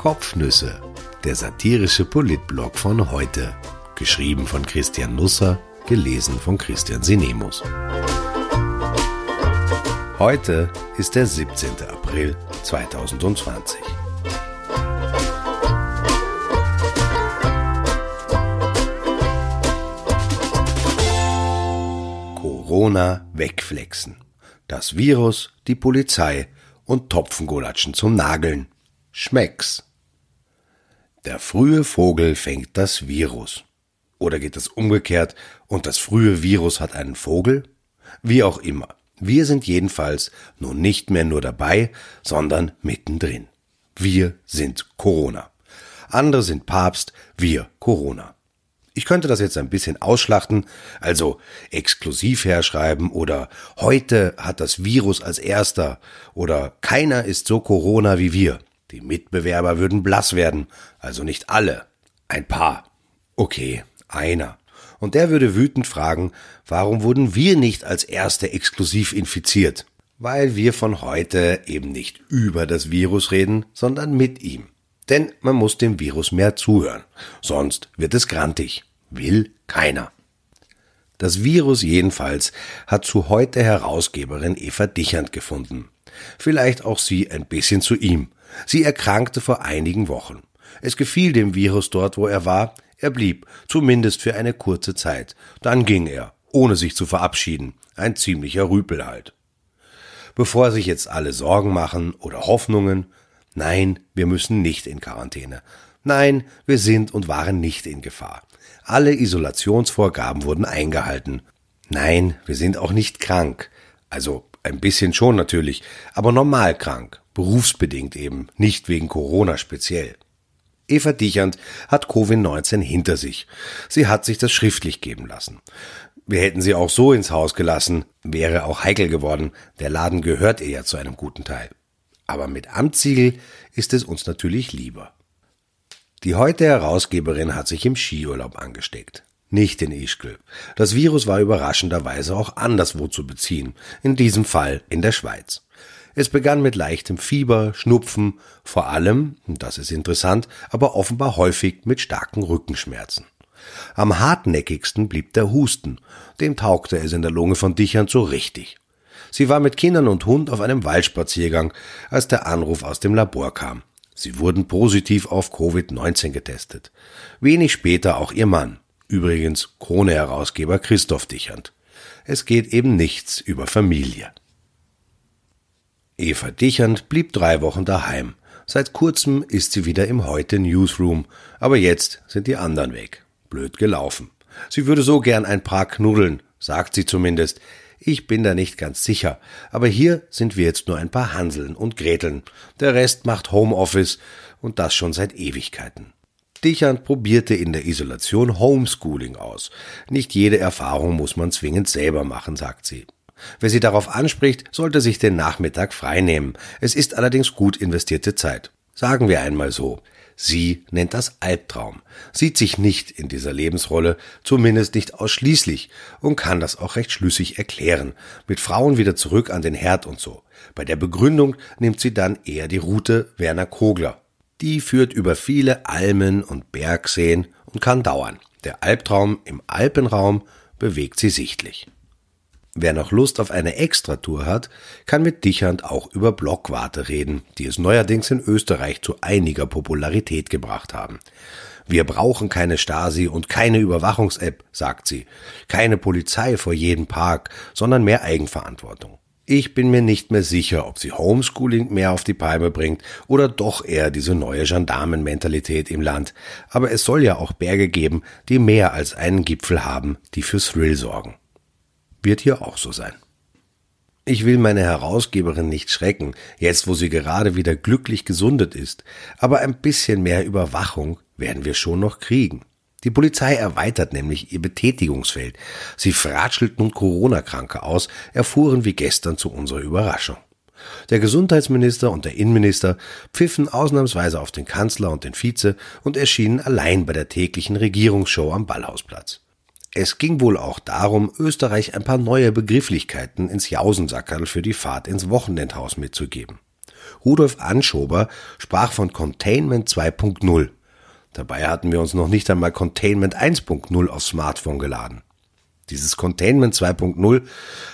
Kopfnüsse, der satirische Politblog von heute. Geschrieben von Christian Nusser, gelesen von Christian Sinemus. Heute ist der 17. April 2020. Corona wegflexen. Das Virus, die Polizei und Topfengolatschen zum Nageln. Schmecks. Der frühe Vogel fängt das Virus. Oder geht es umgekehrt und das frühe Virus hat einen Vogel? Wie auch immer. Wir sind jedenfalls nun nicht mehr nur dabei, sondern mittendrin. Wir sind Corona. Andere sind Papst, wir Corona. Ich könnte das jetzt ein bisschen ausschlachten, also exklusiv herschreiben oder heute hat das Virus als erster oder keiner ist so Corona wie wir. Die Mitbewerber würden blass werden, also nicht alle, ein paar. Okay, einer. Und der würde wütend fragen, warum wurden wir nicht als Erste exklusiv infiziert? Weil wir von heute eben nicht über das Virus reden, sondern mit ihm. Denn man muss dem Virus mehr zuhören, sonst wird es grantig. Will keiner. Das Virus jedenfalls hat zu heute Herausgeberin Eva Dichand gefunden. Vielleicht auch sie ein bisschen zu ihm, Sie erkrankte vor einigen Wochen. Es gefiel dem Virus dort, wo er war. Er blieb, zumindest für eine kurze Zeit. Dann ging er, ohne sich zu verabschieden. Ein ziemlicher Rüpel halt. Bevor sich jetzt alle Sorgen machen oder Hoffnungen, nein, wir müssen nicht in Quarantäne. Nein, wir sind und waren nicht in Gefahr. Alle Isolationsvorgaben wurden eingehalten. Nein, wir sind auch nicht krank. Also ein bisschen schon natürlich, aber normal krank berufsbedingt eben, nicht wegen Corona speziell. Eva Dichand hat Covid-19 hinter sich. Sie hat sich das schriftlich geben lassen. Wir hätten sie auch so ins Haus gelassen, wäre auch heikel geworden. Der Laden gehört ja zu einem guten Teil. Aber mit Amtssiegel ist es uns natürlich lieber. Die heute Herausgeberin hat sich im Skiurlaub angesteckt. Nicht in Ischgl. Das Virus war überraschenderweise auch anderswo zu beziehen. In diesem Fall in der Schweiz. Es begann mit leichtem Fieber, Schnupfen, vor allem, das ist interessant, aber offenbar häufig mit starken Rückenschmerzen. Am hartnäckigsten blieb der Husten, dem taugte es in der Lunge von Dichern so richtig. Sie war mit Kindern und Hund auf einem Waldspaziergang, als der Anruf aus dem Labor kam. Sie wurden positiv auf Covid-19 getestet. Wenig später auch ihr Mann, übrigens Krone-Herausgeber Christoph Dichand. Es geht eben nichts über Familie. Eva Dichand blieb drei Wochen daheim. Seit kurzem ist sie wieder im Heute Newsroom, aber jetzt sind die anderen weg. Blöd gelaufen. Sie würde so gern ein paar knuddeln, sagt sie zumindest. Ich bin da nicht ganz sicher, aber hier sind wir jetzt nur ein paar Hanseln und Greteln. Der Rest macht Homeoffice und das schon seit Ewigkeiten. Dichand probierte in der Isolation Homeschooling aus. Nicht jede Erfahrung muss man zwingend selber machen, sagt sie. Wer sie darauf anspricht, sollte sich den Nachmittag freinehmen. Es ist allerdings gut investierte Zeit. Sagen wir einmal so. Sie nennt das Albtraum, sieht sich nicht in dieser Lebensrolle, zumindest nicht ausschließlich, und kann das auch recht schlüssig erklären, mit Frauen wieder zurück an den Herd und so. Bei der Begründung nimmt sie dann eher die Route Werner Kogler. Die führt über viele Almen und Bergseen und kann dauern. Der Albtraum im Alpenraum bewegt sie sichtlich. Wer noch Lust auf eine Extratour hat, kann mit Dichand auch über Blockwarte reden, die es neuerdings in Österreich zu einiger Popularität gebracht haben. Wir brauchen keine Stasi und keine Überwachungs-App, sagt sie. Keine Polizei vor jedem Park, sondern mehr Eigenverantwortung. Ich bin mir nicht mehr sicher, ob sie Homeschooling mehr auf die Palme bringt oder doch eher diese neue Gendarmenmentalität im Land. Aber es soll ja auch Berge geben, die mehr als einen Gipfel haben, die für Thrill sorgen wird hier auch so sein. Ich will meine Herausgeberin nicht schrecken, jetzt wo sie gerade wieder glücklich gesundet ist, aber ein bisschen mehr Überwachung werden wir schon noch kriegen. Die Polizei erweitert nämlich ihr Betätigungsfeld. Sie fratschelt nun Corona-Kranke aus, erfuhren wie gestern zu unserer Überraschung. Der Gesundheitsminister und der Innenminister pfiffen ausnahmsweise auf den Kanzler und den Vize und erschienen allein bei der täglichen Regierungsshow am Ballhausplatz. Es ging wohl auch darum, Österreich ein paar neue Begrifflichkeiten ins Jausensackerl für die Fahrt ins Wochenendhaus mitzugeben. Rudolf Anschober sprach von Containment 2.0. Dabei hatten wir uns noch nicht einmal Containment 1.0 aufs Smartphone geladen. Dieses Containment 2.0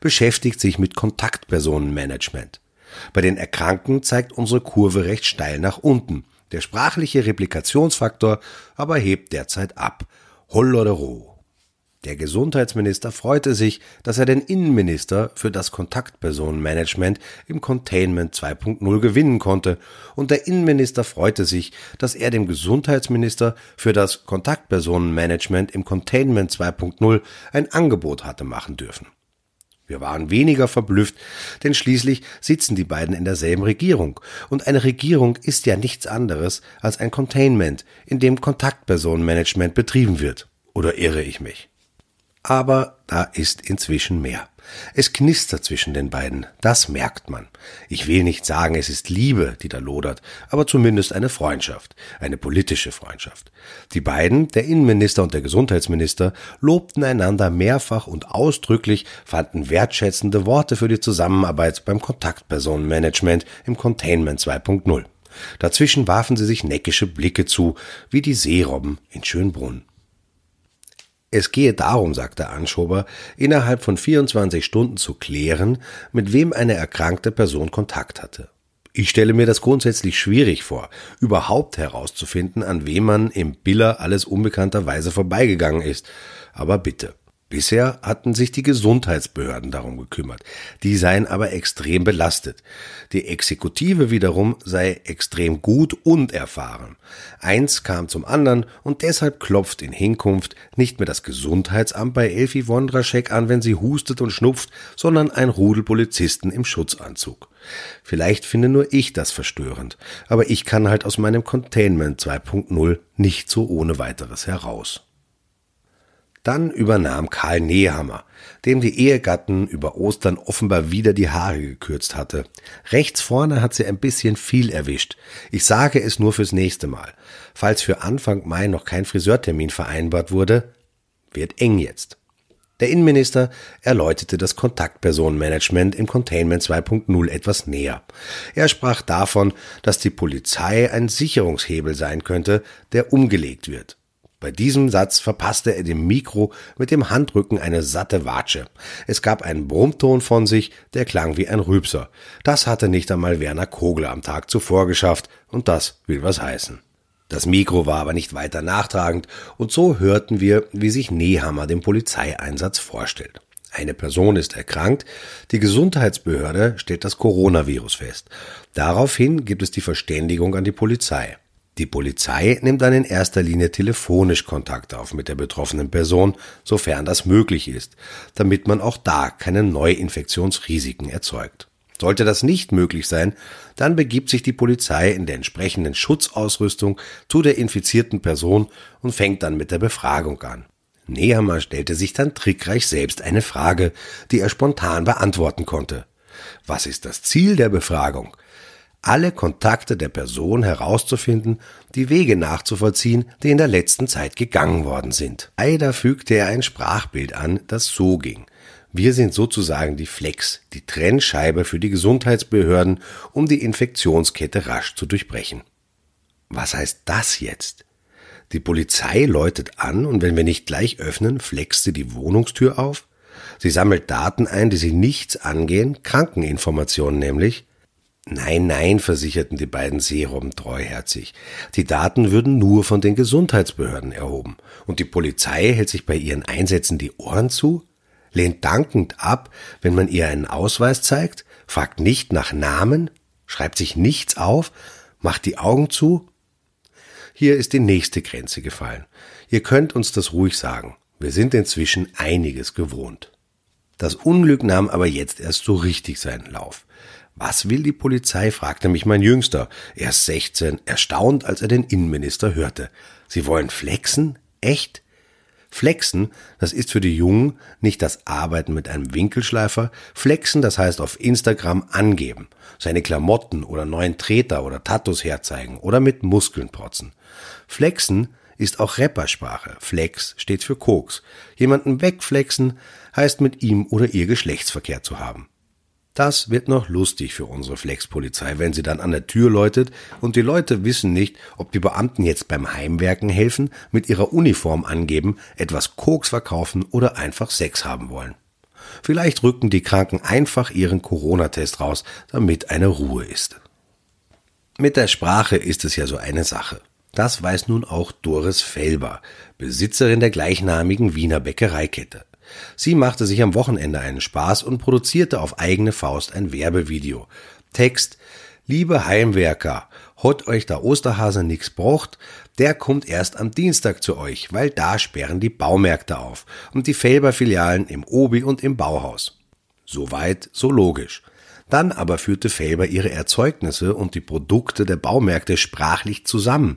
beschäftigt sich mit Kontaktpersonenmanagement. Bei den Erkrankten zeigt unsere Kurve recht steil nach unten. Der sprachliche Replikationsfaktor aber hebt derzeit ab. Hollodero. Der Gesundheitsminister freute sich, dass er den Innenminister für das Kontaktpersonenmanagement im Containment 2.0 gewinnen konnte, und der Innenminister freute sich, dass er dem Gesundheitsminister für das Kontaktpersonenmanagement im Containment 2.0 ein Angebot hatte machen dürfen. Wir waren weniger verblüfft, denn schließlich sitzen die beiden in derselben Regierung, und eine Regierung ist ja nichts anderes als ein Containment, in dem Kontaktpersonenmanagement betrieben wird. Oder irre ich mich? Aber da ist inzwischen mehr. Es knistert zwischen den beiden, das merkt man. Ich will nicht sagen, es ist Liebe, die da lodert, aber zumindest eine Freundschaft, eine politische Freundschaft. Die beiden, der Innenminister und der Gesundheitsminister, lobten einander mehrfach und ausdrücklich, fanden wertschätzende Worte für die Zusammenarbeit beim Kontaktpersonenmanagement im Containment 2.0. Dazwischen warfen sie sich neckische Blicke zu, wie die Seerobben in Schönbrunn. Es gehe darum, sagte Anschober, innerhalb von 24 Stunden zu klären, mit wem eine erkrankte Person Kontakt hatte. Ich stelle mir das grundsätzlich schwierig vor, überhaupt herauszufinden, an wem man im Biller alles unbekannterweise vorbeigegangen ist. Aber bitte. Bisher hatten sich die Gesundheitsbehörden darum gekümmert. Die seien aber extrem belastet. Die Exekutive wiederum sei extrem gut und erfahren. Eins kam zum anderen und deshalb klopft in Hinkunft nicht mehr das Gesundheitsamt bei Elfi Wondraschek an, wenn sie hustet und schnupft, sondern ein Rudel Polizisten im Schutzanzug. Vielleicht finde nur ich das verstörend, aber ich kann halt aus meinem Containment 2.0 nicht so ohne weiteres heraus. Dann übernahm Karl Nehammer, dem die Ehegatten über Ostern offenbar wieder die Haare gekürzt hatte. Rechts vorne hat sie ein bisschen viel erwischt. Ich sage es nur fürs nächste Mal. Falls für Anfang Mai noch kein Friseurtermin vereinbart wurde, wird eng jetzt. Der Innenminister erläuterte das Kontaktpersonenmanagement im Containment 2.0 etwas näher. Er sprach davon, dass die Polizei ein Sicherungshebel sein könnte, der umgelegt wird. Bei diesem Satz verpasste er dem Mikro mit dem Handrücken eine satte Watsche. Es gab einen Brummton von sich, der klang wie ein Rübser. Das hatte nicht einmal Werner Kogler am Tag zuvor geschafft, und das will was heißen. Das Mikro war aber nicht weiter nachtragend, und so hörten wir, wie sich Nehammer den Polizeieinsatz vorstellt. Eine Person ist erkrankt, die Gesundheitsbehörde stellt das Coronavirus fest. Daraufhin gibt es die Verständigung an die Polizei. Die Polizei nimmt dann in erster Linie telefonisch Kontakt auf mit der betroffenen Person, sofern das möglich ist, damit man auch da keine Neuinfektionsrisiken erzeugt. Sollte das nicht möglich sein, dann begibt sich die Polizei in der entsprechenden Schutzausrüstung zu der infizierten Person und fängt dann mit der Befragung an. Nehammer stellte sich dann trickreich selbst eine Frage, die er spontan beantworten konnte. Was ist das Ziel der Befragung? Alle Kontakte der Person herauszufinden, die Wege nachzuvollziehen, die in der letzten Zeit gegangen worden sind. Leider fügte er ein Sprachbild an, das so ging. Wir sind sozusagen die Flex, die Trennscheibe für die Gesundheitsbehörden, um die Infektionskette rasch zu durchbrechen. Was heißt das jetzt? Die Polizei läutet an und wenn wir nicht gleich öffnen, flext sie die Wohnungstür auf? Sie sammelt Daten ein, die sie nichts angehen, Krankeninformationen nämlich, Nein, nein, versicherten die beiden Seerobben treuherzig. Die Daten würden nur von den Gesundheitsbehörden erhoben. Und die Polizei hält sich bei ihren Einsätzen die Ohren zu, lehnt dankend ab, wenn man ihr einen Ausweis zeigt, fragt nicht nach Namen, schreibt sich nichts auf, macht die Augen zu. Hier ist die nächste Grenze gefallen. Ihr könnt uns das ruhig sagen. Wir sind inzwischen einiges gewohnt. Das Unglück nahm aber jetzt erst so richtig seinen Lauf. Was will die Polizei? fragte mich mein Jüngster, erst 16, erstaunt, als er den Innenminister hörte. Sie wollen flexen? Echt? Flexen, das ist für die Jungen nicht das Arbeiten mit einem Winkelschleifer. Flexen, das heißt auf Instagram angeben, seine Klamotten oder neuen Treter oder Tattoos herzeigen oder mit Muskeln protzen. Flexen ist auch Rappersprache. Flex steht für Koks. Jemanden wegflexen heißt mit ihm oder ihr Geschlechtsverkehr zu haben. Das wird noch lustig für unsere Flexpolizei, wenn sie dann an der Tür läutet und die Leute wissen nicht, ob die Beamten jetzt beim Heimwerken helfen, mit ihrer Uniform angeben, etwas Koks verkaufen oder einfach Sex haben wollen. Vielleicht rücken die Kranken einfach ihren Corona-Test raus, damit eine Ruhe ist. Mit der Sprache ist es ja so eine Sache. Das weiß nun auch Doris Felber, Besitzerin der gleichnamigen Wiener Bäckereikette. Sie machte sich am Wochenende einen Spaß und produzierte auf eigene Faust ein Werbevideo. Text Liebe Heimwerker, hot euch der Osterhase nix braucht, der kommt erst am Dienstag zu euch, weil da sperren die Baumärkte auf und die Felber-Filialen im Obi und im Bauhaus. Soweit, so logisch. Dann aber führte Felber ihre Erzeugnisse und die Produkte der Baumärkte sprachlich zusammen.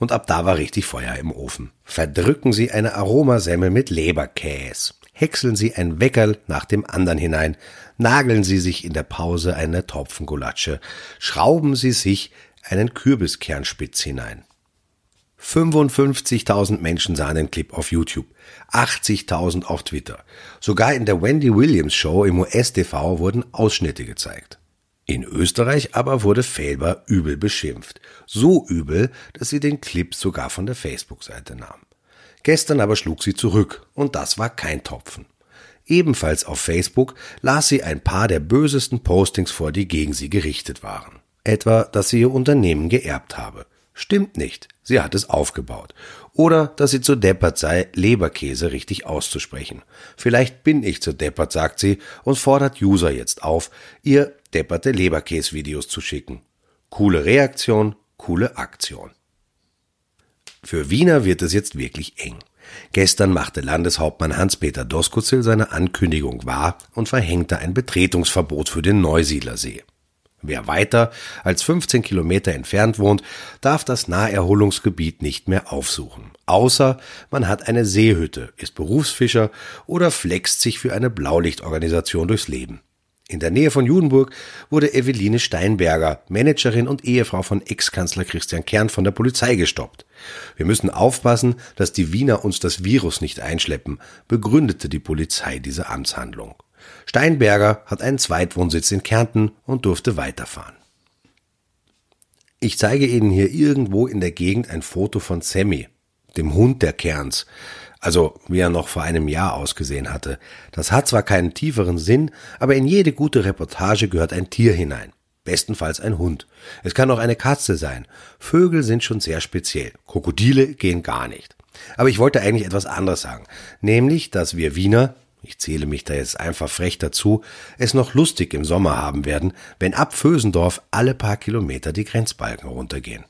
Und ab da war richtig Feuer im Ofen. Verdrücken Sie eine Aromasemmel mit Leberkäse. Häckseln Sie ein Weckerl nach dem anderen hinein. Nageln Sie sich in der Pause eine Topfengulatsche. Schrauben Sie sich einen Kürbiskernspitz hinein. 55.000 Menschen sahen den Clip auf YouTube, 80.000 auf Twitter. Sogar in der Wendy Williams Show im US-TV wurden Ausschnitte gezeigt. In Österreich aber wurde Felber übel beschimpft. So übel, dass sie den Clip sogar von der Facebook-Seite nahm. Gestern aber schlug sie zurück und das war kein Topfen. Ebenfalls auf Facebook las sie ein paar der bösesten Postings vor, die gegen sie gerichtet waren. Etwa, dass sie ihr Unternehmen geerbt habe. Stimmt nicht, sie hat es aufgebaut. Oder dass sie zu deppert sei, Leberkäse richtig auszusprechen. Vielleicht bin ich zu deppert, sagt sie und fordert User jetzt auf, ihr depperte Leberkäse-Videos zu schicken. Coole Reaktion, coole Aktion. Für Wiener wird es jetzt wirklich eng. Gestern machte Landeshauptmann Hans-Peter Doskozil seine Ankündigung wahr und verhängte ein Betretungsverbot für den Neusiedlersee. Wer weiter als 15 Kilometer entfernt wohnt, darf das Naherholungsgebiet nicht mehr aufsuchen. Außer man hat eine Seehütte, ist Berufsfischer oder flext sich für eine Blaulichtorganisation durchs Leben. In der Nähe von Judenburg wurde Eveline Steinberger, Managerin und Ehefrau von Ex-Kanzler Christian Kern von der Polizei gestoppt. Wir müssen aufpassen, dass die Wiener uns das Virus nicht einschleppen, begründete die Polizei diese Amtshandlung. Steinberger hat einen Zweitwohnsitz in Kärnten und durfte weiterfahren. Ich zeige Ihnen hier irgendwo in der Gegend ein Foto von Sammy, dem Hund der Kerns, also wie er noch vor einem Jahr ausgesehen hatte. Das hat zwar keinen tieferen Sinn, aber in jede gute Reportage gehört ein Tier hinein. Bestenfalls ein Hund. Es kann auch eine Katze sein. Vögel sind schon sehr speziell. Krokodile gehen gar nicht. Aber ich wollte eigentlich etwas anderes sagen. Nämlich, dass wir Wiener, ich zähle mich da jetzt einfach frech dazu, es noch lustig im Sommer haben werden, wenn ab Vösendorf alle paar Kilometer die Grenzbalken runtergehen.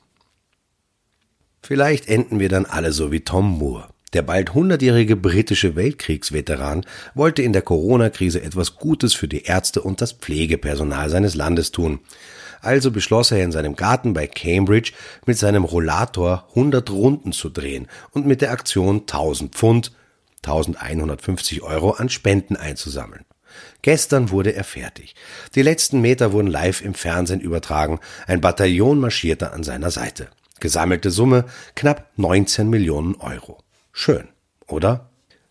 Vielleicht enden wir dann alle so wie Tom Moore. Der bald hundertjährige britische Weltkriegsveteran wollte in der Corona-Krise etwas Gutes für die Ärzte und das Pflegepersonal seines Landes tun. Also beschloss er in seinem Garten bei Cambridge mit seinem Rollator 100 Runden zu drehen und mit der Aktion 1000 Pfund, 1150 Euro an Spenden einzusammeln. Gestern wurde er fertig. Die letzten Meter wurden live im Fernsehen übertragen. Ein Bataillon marschierte an seiner Seite. Gesammelte Summe knapp 19 Millionen Euro. Schön, oder?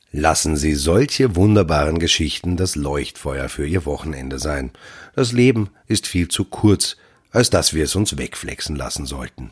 Lassen Sie solche wunderbaren Geschichten das Leuchtfeuer für Ihr Wochenende sein. Das Leben ist viel zu kurz, als dass wir es uns wegflexen lassen sollten.